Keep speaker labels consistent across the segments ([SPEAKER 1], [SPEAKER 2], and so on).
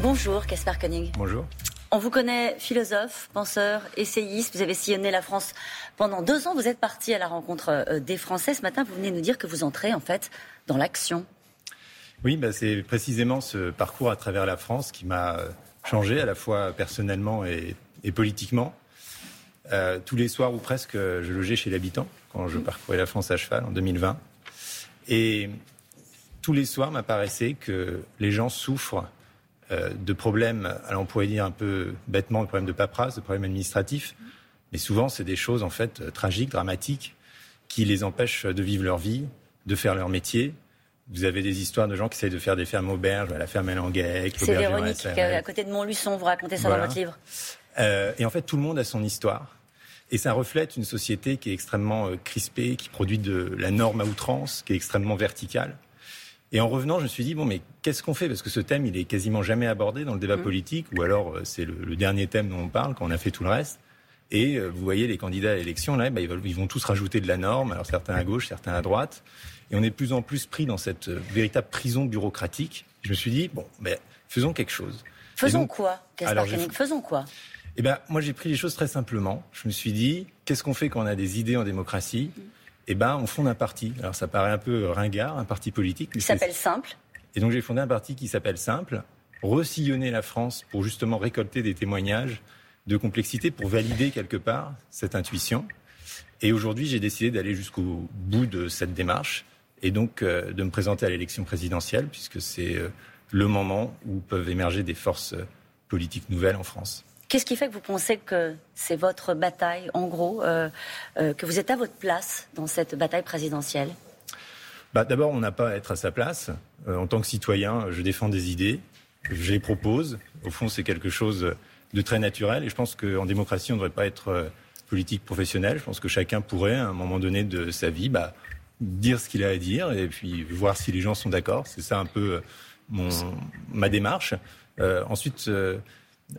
[SPEAKER 1] Bonjour, Caspar Koenig.
[SPEAKER 2] Bonjour.
[SPEAKER 1] On vous connaît philosophe, penseur, essayiste. Vous avez sillonné la France pendant deux ans. Vous êtes parti à la rencontre euh, des Français. Ce matin, vous venez nous dire que vous entrez en fait dans l'action.
[SPEAKER 2] Oui, bah, c'est précisément ce parcours à travers la France qui m'a changé à la fois personnellement et, politiquement. Euh, tous les soirs ou presque, je logeais chez l'habitant quand je parcourais la France à cheval en 2020. Et tous les soirs m'apparaissait que les gens souffrent euh, de problèmes, alors on pourrait dire un peu bêtement, de problèmes de paperasse, de problèmes administratifs, mais souvent c'est des choses en fait euh, tragiques, dramatiques, qui les empêchent de vivre leur vie, de faire leur métier. Vous avez des histoires de gens qui essayent de faire des fermes auberges, la ferme Elanguec,
[SPEAKER 1] C'est Véronique, à côté de Montluçon, vous racontez ça dans votre livre.
[SPEAKER 2] Euh, et en fait, tout le monde a son histoire. Et ça reflète une société qui est extrêmement crispée, qui produit de la norme à outrance, qui est extrêmement verticale. Et en revenant, je me suis dit, bon, mais qu'est-ce qu'on fait? Parce que ce thème, il est quasiment jamais abordé dans le débat mmh. politique, ou alors euh, c'est le, dernier thème dont on parle quand on a fait tout le reste. Et euh, vous voyez, les candidats à l'élection, là, bah, ils, vont tous rajouter de la norme, alors certains à gauche, certains à droite. Et on est de plus en plus pris dans cette euh, véritable prison bureaucratique. Je me suis dit, bon, ben, faisons quelque chose.
[SPEAKER 1] Faisons quoi, alors, Faisons quoi?
[SPEAKER 2] Eh ben, moi, j'ai pris les choses très simplement. Je me suis dit, qu'est-ce qu'on fait quand on a des idées en démocratie? Mmh eh ben, on fonde un parti. Alors ça paraît un peu ringard, un parti politique.
[SPEAKER 1] Il s'appelle Simple.
[SPEAKER 2] Et donc j'ai fondé un parti qui s'appelle Simple, resillonner la France pour justement récolter des témoignages de complexité, pour valider quelque part cette intuition. Et aujourd'hui, j'ai décidé d'aller jusqu'au bout de cette démarche et donc euh, de me présenter à l'élection présidentielle, puisque c'est euh, le moment où peuvent émerger des forces euh, politiques nouvelles en France.
[SPEAKER 1] Qu'est-ce qui fait que vous pensez que c'est votre bataille, en gros, euh, euh, que vous êtes à votre place dans cette bataille présidentielle?
[SPEAKER 2] Bah, D'abord, on n'a pas à être à sa place. Euh, en tant que citoyen, je défends des idées, je les propose. Au fond, c'est quelque chose de très naturel. Et je pense qu'en démocratie, on ne devrait pas être politique professionnel. Je pense que chacun pourrait, à un moment donné de sa vie, bah, dire ce qu'il a à dire et puis voir si les gens sont d'accord. C'est ça un peu ma démarche. ensuite,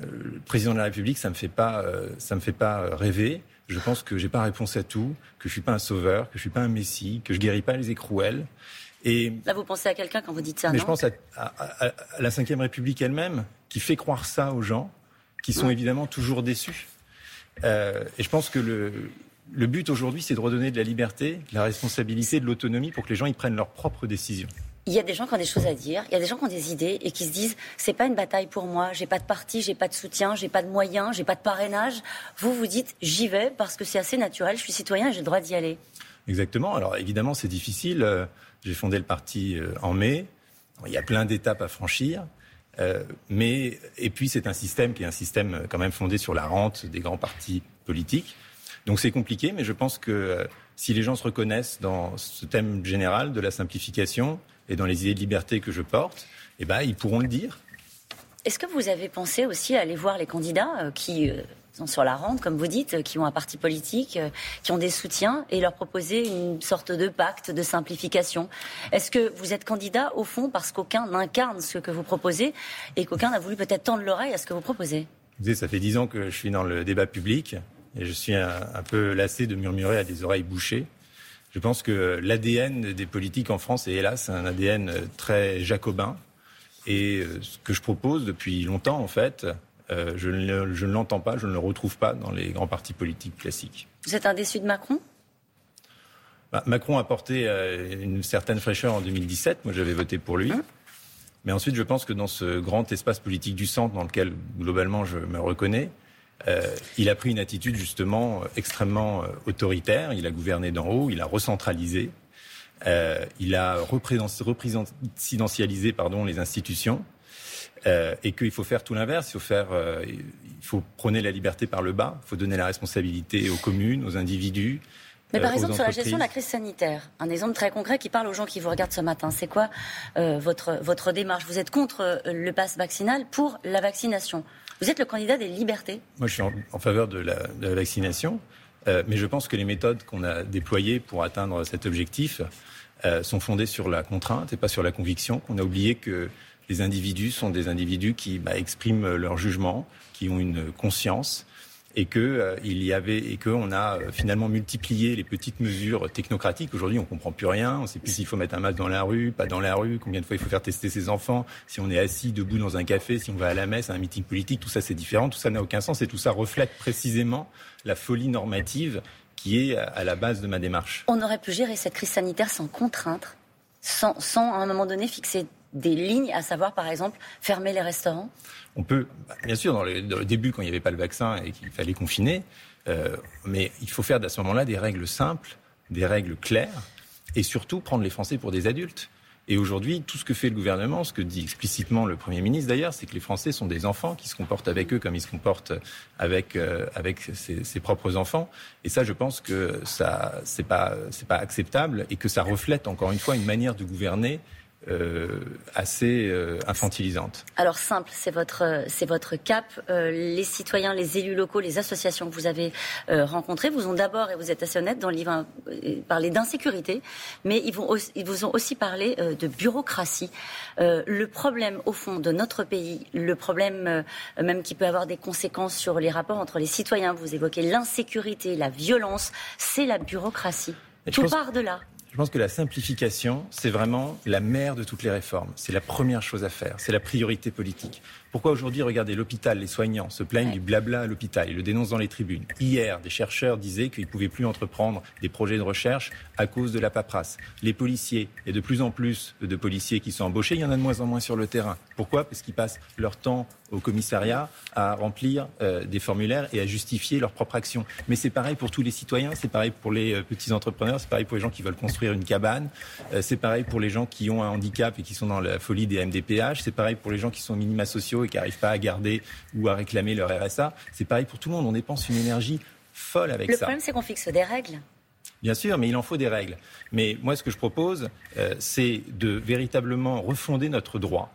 [SPEAKER 2] le président de la République, ça me fait pas, euh, ça me fait pas rêver. Je pense que j'ai pas réponse à tout, que je suis pas un sauveur, que je suis pas un messie, que je guéris pas les écrouelles.
[SPEAKER 1] Et là, vous pensez à quelqu'un quand vous dites ça
[SPEAKER 2] Mais je pense à, la Ve République elle-même, qui fait croire ça aux gens, qui sont évidemment toujours déçus. Euh, et je pense que le, le but aujourd'hui, c'est de redonner de la liberté, de la responsabilité, de l'autonomie pour que les gens y prennent leurs propres décisions
[SPEAKER 1] il y a des gens qui ont des choses à dire, il y a des gens qui ont des idées et qui se disent c'est pas une bataille pour moi, j'ai pas de parti, j'ai pas de soutien, j'ai pas de moyens, j'ai pas de parrainage. Vous vous dites j'y vais parce que c'est assez naturel, je suis citoyen et j'ai le droit d'y aller.
[SPEAKER 2] Exactement. Alors évidemment c'est difficile. Euh, j'ai fondé le parti euh, en mai. Il y a plein d'étapes à franchir. Euh, mais et puis c'est un système qui est un système quand même fondé sur la rente des grands partis politiques. Donc c'est compliqué, mais je pense que si les gens se reconnaissent dans ce thème général de la simplification, et dans les idées de liberté que je porte, eh ben, ils pourront le dire.
[SPEAKER 1] Est-ce que vous avez pensé aussi à aller voir les candidats euh, qui euh, sont sur la rente, comme vous dites, euh, qui ont un parti politique, qui ont des soutiens, et leur proposer une sorte de pacte de simplification? Est-ce que vous êtes candidat, au fond, parce qu'aucun n'incarne ce que vous proposez et qu'aucun n'a voulu peut-être tendre l'oreille à ce que vous proposez?
[SPEAKER 2] Vous savez, ça fait dix ans que je suis dans le débat public et je suis un, un peu lassé de murmurer à des oreilles bouchées. Je pense que l'ADN des politiques en France est hélas un ADN très jacobin. Et euh, ce que je propose depuis longtemps, en fait, euh, je ne, l'entends pas, je ne le retrouve pas dans les grands partis politiques classiques.
[SPEAKER 1] Vous êtes un déçu de Macron?
[SPEAKER 2] Bah, Macron a porté euh, une certaine fraîcheur en 2017. Moi, j'avais voté pour lui. Hein? Mais ensuite, je pense que dans ce grand espace politique du centre, dans lequel globalement je me reconnais, euh, il a pris une attitude justement extrêmement euh, autoritaire. Il a gouverné d'en haut, il a recentralisé, euh, il a représidentialisé pardon, les institutions. et qu'il faut faire tout l'inverse. Il faut faire, il faut prôner la liberté par le bas. Il faut donner la responsabilité aux communes, aux individus.
[SPEAKER 1] Mais par exemple, sur la gestion de la crise sanitaire, un exemple très concret qui parle aux gens qui vous regardent ce matin, c'est quoi votre, votre démarche? Vous êtes contre le pass vaccinal pour la vaccination. Vous êtes le candidat des libertés.
[SPEAKER 2] Moi, je suis en, faveur de la, vaccination, euh, mais je pense que les méthodes qu'on a déployées pour atteindre cet objectif euh, sont fondées sur la contrainte et pas sur la conviction. Qu'on a oublié que les individus sont des individus qui bah, expriment leur jugement, qui ont une conscience et que euh, il y avait et que on a euh, finalement multiplié les petites mesures technocratiques. Aujourd'hui, on comprend plus rien. On sait plus s'il faut mettre un masque dans la rue, pas dans la rue, combien de fois il faut faire tester ses enfants, si on est assis debout dans un café, si on va à la messe, à un meeting politique. Tout ça, c'est différent. Tout ça n'a aucun sens et tout ça reflète précisément la folie normative qui est à la base de ma démarche.
[SPEAKER 1] On aurait pu gérer cette crise sanitaire sans contrainte, sans, sans à un moment donné fixer des lignes, à savoir par exemple fermer les restaurants?
[SPEAKER 2] On peut, bah, bien sûr, dans le, début, quand il n'y avait pas le vaccin et qu'il fallait confiner, euh, mais il faut faire à ce moment-là des règles simples, des règles claires, et surtout prendre les Français pour des adultes. Et aujourd'hui, tout ce que fait le gouvernement, ce que dit explicitement le Premier ministre d'ailleurs, c'est que les Français sont des enfants qui se comportent avec eux comme ils se comportent avec, euh, avec ses, ses, propres enfants. Et ça, je pense que ça, c'est pas, pas acceptable et que ça reflète encore une fois une manière de gouverner euh, assez euh, infantilisante.
[SPEAKER 1] Alors simple, c'est votre c'est votre cap. Euh, les citoyens, les élus locaux, les associations que vous avez rencontrées vous ont d'abord et vous êtes assez honnête dans le livre parlé d'insécurité, mais ils vont ils vous ont aussi parlé de bureaucratie. le problème au fond de notre pays, le problème même qui peut avoir des conséquences sur les rapports entre les citoyens. Vous évoquez l'insécurité, la violence, c'est la bureaucratie. Tout part de là.
[SPEAKER 2] Je pense que la simplification, c'est vraiment la mère de toutes les réformes. C'est la première chose à faire. C'est la priorité politique. Pourquoi aujourd'hui, regardez, l'hôpital, les soignants se plaignent du blabla à l'hôpital, ils le dénoncent dans les tribunes. Hier, des chercheurs disaient qu'ils ne pouvaient plus entreprendre des projets de recherche à cause de la paperasse. Les policiers, il y a de plus en plus de policiers qui sont embauchés, il y en a de moins en moins sur le terrain. Pourquoi? Parce qu'ils passent leur temps au commissariat à remplir euh, des formulaires et à justifier leur propre action. Mais c'est pareil pour tous les citoyens, c'est pareil pour les euh, petits entrepreneurs, c'est pareil pour les gens qui veulent construire une cabane, euh, c'est pareil pour les gens qui ont un handicap et qui sont dans la folie des MDPH, c'est pareil pour les gens qui sont minima sociaux et qui n'arrivent pas à garder ou à réclamer leur RSA. C'est pareil pour tout le monde. On dépense une énergie folle avec
[SPEAKER 1] ça.
[SPEAKER 2] Le
[SPEAKER 1] problème, c'est qu'on fixe des règles.
[SPEAKER 2] Bien sûr, mais il en faut des règles. Mais moi, ce que je propose, c'est de véritablement refonder notre droit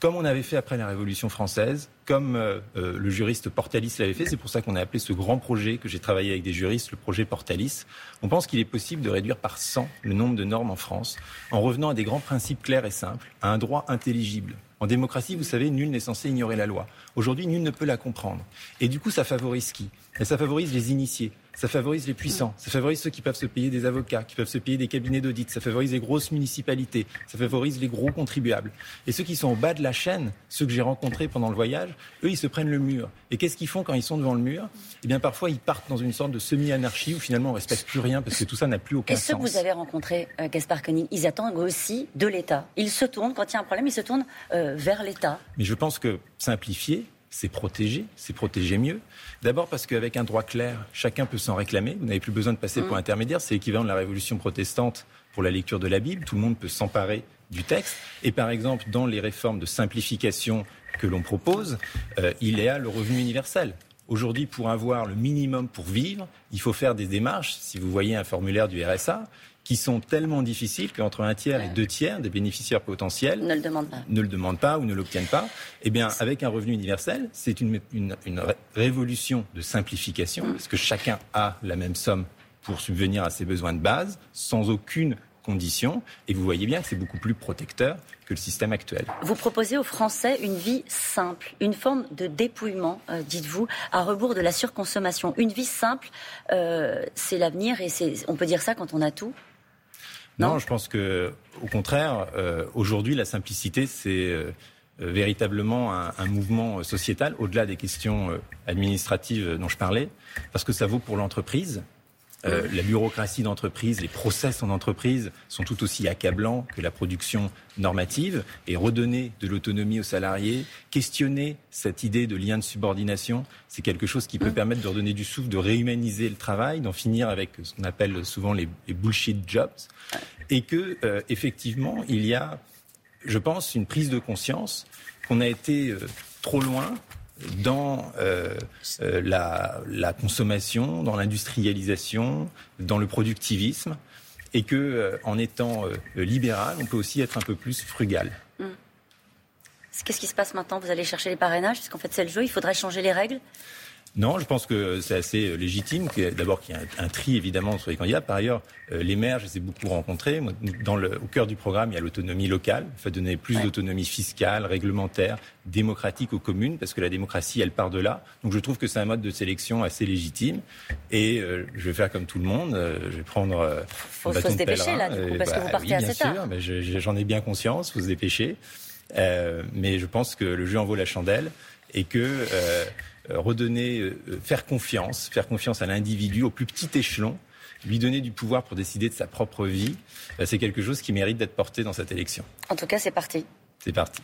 [SPEAKER 2] comme on avait fait après la Révolution française, comme euh, euh, le juriste Portalis l'avait fait. C'est pour ça qu'on a appelé ce grand projet que j'ai travaillé avec des juristes, le projet Portalis. On pense qu'il est possible de réduire par 100 le nombre de normes en France en revenant à des grands principes clairs et simples, à un droit intelligible. En démocratie, vous savez, nul n'est censé ignorer la loi. Aujourd'hui, nul ne peut la comprendre. Et du coup, ça favorise qui? Et ça favorise les initiés. Ça favorise les puissants, ça favorise ceux qui peuvent se payer des avocats, qui peuvent se payer des cabinets d'audit, ça favorise les grosses municipalités, ça favorise les gros contribuables. Et ceux qui sont au bas de la chaîne, ceux que j'ai rencontrés pendant le voyage, eux, ils se prennent le mur. Et qu'est-ce qu'ils font quand ils sont devant le mur? Eh bien, parfois, ils partent dans une sorte de semi-anarchie où finalement on ne respecte plus rien parce que tout ça n'a plus aucun
[SPEAKER 1] sens. Et ceux que vous avez rencontrés, euh, Gaspard Koenig, ils attendent aussi de l'État. Ils se tournent, quand il y a un problème, ils se tournent euh, vers l'État.
[SPEAKER 2] Mais je pense que simplifier, c'est protéger, c'est protéger mieux. D'abord parce qu'avec un droit clair, chacun peut s'en réclamer. Vous n'avez plus besoin de passer pour mm. intermédiaire. C'est l'équivalent de la révolution protestante pour la lecture de la Bible. Tout le monde peut s'emparer du texte. Et par exemple, dans les réformes de simplification que l'on propose, euh, il y a le revenu universel. Aujourd'hui, pour avoir le minimum pour vivre, il faut faire des démarches. Si vous voyez un formulaire du RSA, qui sont tellement difficiles qu'entre un tiers et deux tiers des bénéficiaires potentiels
[SPEAKER 1] ne le demandent pas,
[SPEAKER 2] ne le demandent pas ou ne l'obtiennent pas. Eh bien, avec un revenu universel, c'est une, une, une, révolution de simplification, parce que chacun a la même somme pour subvenir à ses besoins de base, sans aucune condition. Et vous voyez bien que c'est beaucoup plus protecteur que le système actuel.
[SPEAKER 1] Vous proposez aux Français une vie simple, une forme de dépouillement, euh, dites-vous, à rebours de la surconsommation. Une vie simple, euh, c'est l'avenir et on peut dire ça quand on a tout
[SPEAKER 2] non, je pense que, au contraire, euh, aujourd'hui, la simplicité, c'est véritablement un, un, mouvement sociétal, au-delà des questions administratives dont je parlais, parce que ça vaut pour l'entreprise, euh, la bureaucratie d'entreprise, les process en entreprise sont tout aussi accablants que la production normative. Et redonner de l'autonomie aux salariés, questionner cette idée de lien de subordination, c'est quelque chose qui peut permettre de redonner du souffle, de réhumaniser le travail, d'en finir avec ce qu'on appelle souvent les, bullshit jobs, et que euh, effectivement il y a, je pense, une prise de conscience qu'on a été euh, trop loin dans euh, euh, la, consommation, dans l'industrialisation, dans le productivisme, et que euh, en étant libéral, on peut aussi être un peu plus frugal. Hmm.
[SPEAKER 1] Qu'est-ce qui se passe maintenant? Vous allez chercher les parrainages, parce qu'en fait c'est le jeu. Il faudrait changer les règles?
[SPEAKER 2] Non, je pense que c'est assez légitime. D'abord qu'il y ait un, tri évidemment sur les candidats. Par ailleurs, euh, les maires, je les ai beaucoup rencontrés. Dans le, au cœur du programme, il y a l'autonomie locale. Il faut donner plus d'autonomie fiscale, réglementaire, démocratique aux communes, parce que la démocratie, elle part de là. Donc je trouve que c'est un mode de sélection assez légitime. Et euh, je vais faire comme tout le monde. Euh, je vais prendre. Euh,
[SPEAKER 1] faut, faut se dépêcher là, du coup, parce que vous bah partez
[SPEAKER 2] oui,
[SPEAKER 1] assez
[SPEAKER 2] tard. Sûr, j'en ai bien conscience. Faut se dépêcher. mais je pense que le jeu en vaut la chandelle et que euh, redonner, euh, faire confiance, faire confiance à l'individu au plus petit échelon, lui donner du pouvoir pour décider de sa propre vie, euh, c'est quelque chose qui mérite d'être porté dans cette élection.
[SPEAKER 1] En tout cas, c'est parti.
[SPEAKER 2] C'est parti.